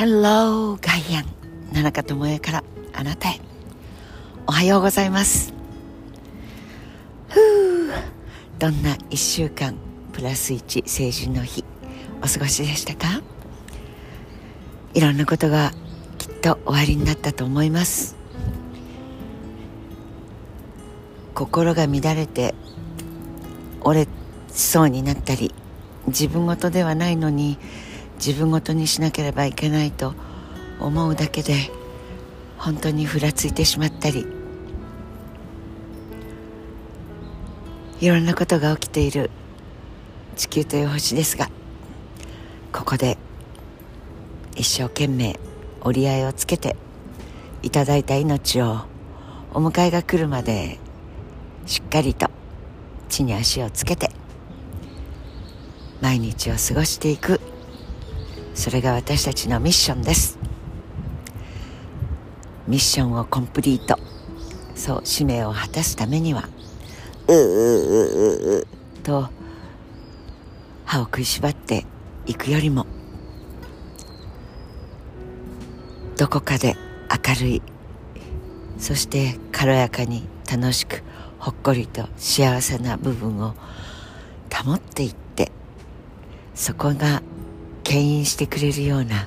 Hello ガイアン。野中智恵からあなたへ。おはようございます。ふう。どんな1週間プラス1成人の日お過ごしでしたか？いろんなことがきっと終わりになったと思います。心が乱れて折れそうになったり自分事ではないのに自分ごとにしなければいけないと思うだけで本当にふらついてしまったりいろんなことが起きている地球という星ですがここで一生懸命折り合いをつけていただいた命をお迎えが来るまでしっかりと地に足をつけて毎日を過ごしていくそれが私たちのミッションです。ミッションをコンプリート。そう使命を果たすためには。ううううう。と歯を食いしばっていくよりもどこかで明るいそして軽やかに楽しくほっこりと幸せな部分を保っていってそこが牽引してくれるような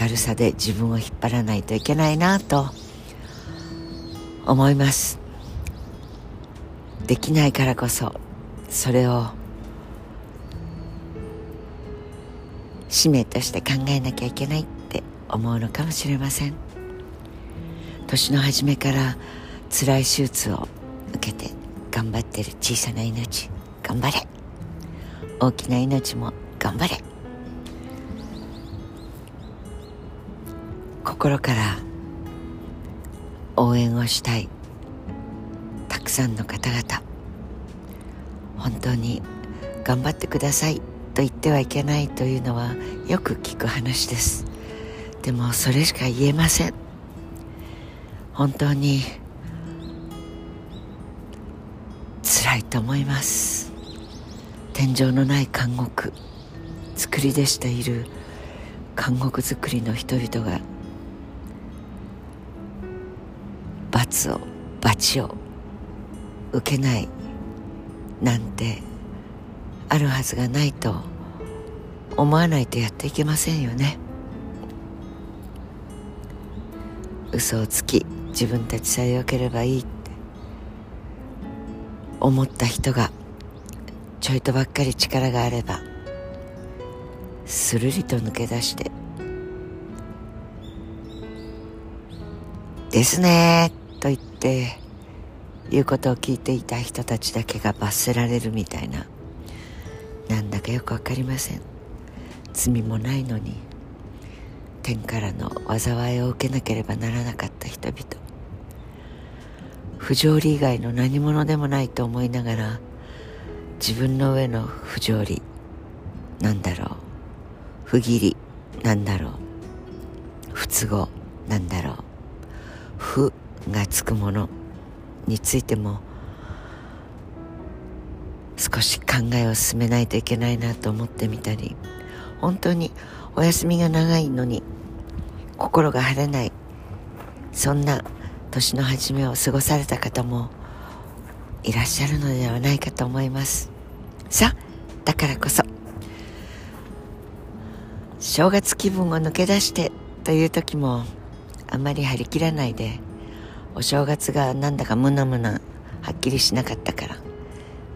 明るさで自分を引っ張らないといけないなと思います。できないからこそそれを使命として考えなきゃいけないって思うのかもしれません。年の初めから辛い手術を受けて頑張ってる小さな命頑張れ。大きな命も頑張れ。心から応援をしたい。たくさんの方々。本当に頑張ってください。と言ってはいけないというのはよく聞く話です。でもそれしか言えません。本当に辛いと思います。天井のない監獄。作り出している監獄作りの人々が罰を罰を受けないなんてあるはずがないと思わないとやっていけませんよね。嘘をつき自分たちさえ良ければいいって思った人がちょいとばっかり力があればするりと抜け出して。ですねと言って言うことを聞いていた人たちだけが罰せられるみたいな。なんだかよくわかりません。罪もないのに天からの災いを受けなければならなかった人々。不条理以外の何者でもないと思いながら自分の上の不条理なんだろう。不義理なんだろう。不都合なんだろう。不がつくものについても少し考えを進めないといけないなと思ってみたり本当にお休みが長いのに心が晴れないそんな年の初めを過ごされた方もいらっしゃるのではないかと思います。さあだからこそ正月気分を抜け出してという時もあまり張り切らないでお正月がなんだかムナムナはっきりしなかったから。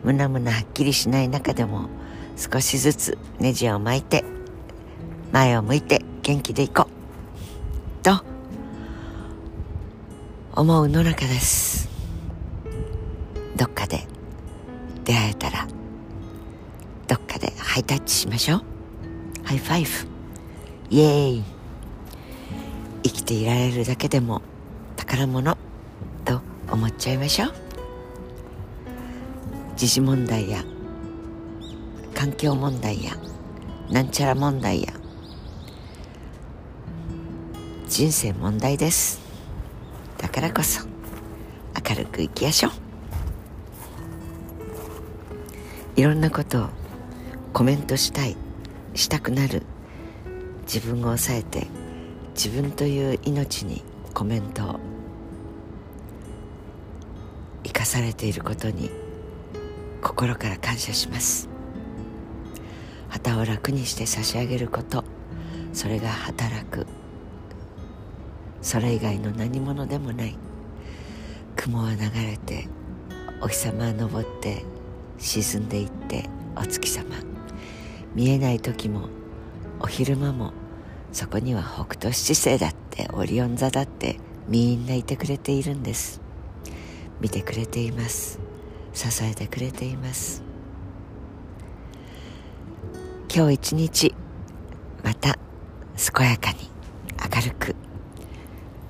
ムナムナはっきりしない中でも少しずつネジを巻いて前を向いて元気でいこう。と思う野中です。どっかで出会えたらどっかでハイタッチしましょう。 High five。イエーイ。生きていられるだけでも宝物。と思っちゃいましょう。時事問題や環境問題やなんちゃら問題や人生問題です。だからこそ明るく生きやしょう。いろんなことをコメントしたいしたくなる自分を抑えて自分という命にコメントをされていることに心から感謝します。旗を楽にして差し上げること。それが働く。それ以外の何者でもない。雲は流れてお日様は昇って沈んでいってお月様。見えない時もお昼間もそこには北斗七星だってオリオン座だってみんないてくれているんです。見てくれています。支えてくれています。今日一日また健やかに明るく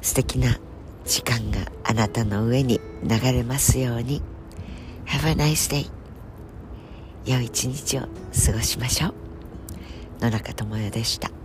素敵な時間があなたの上に流れますように。Have a nice day. 良い一日を過ごしましょう。野中智代でした。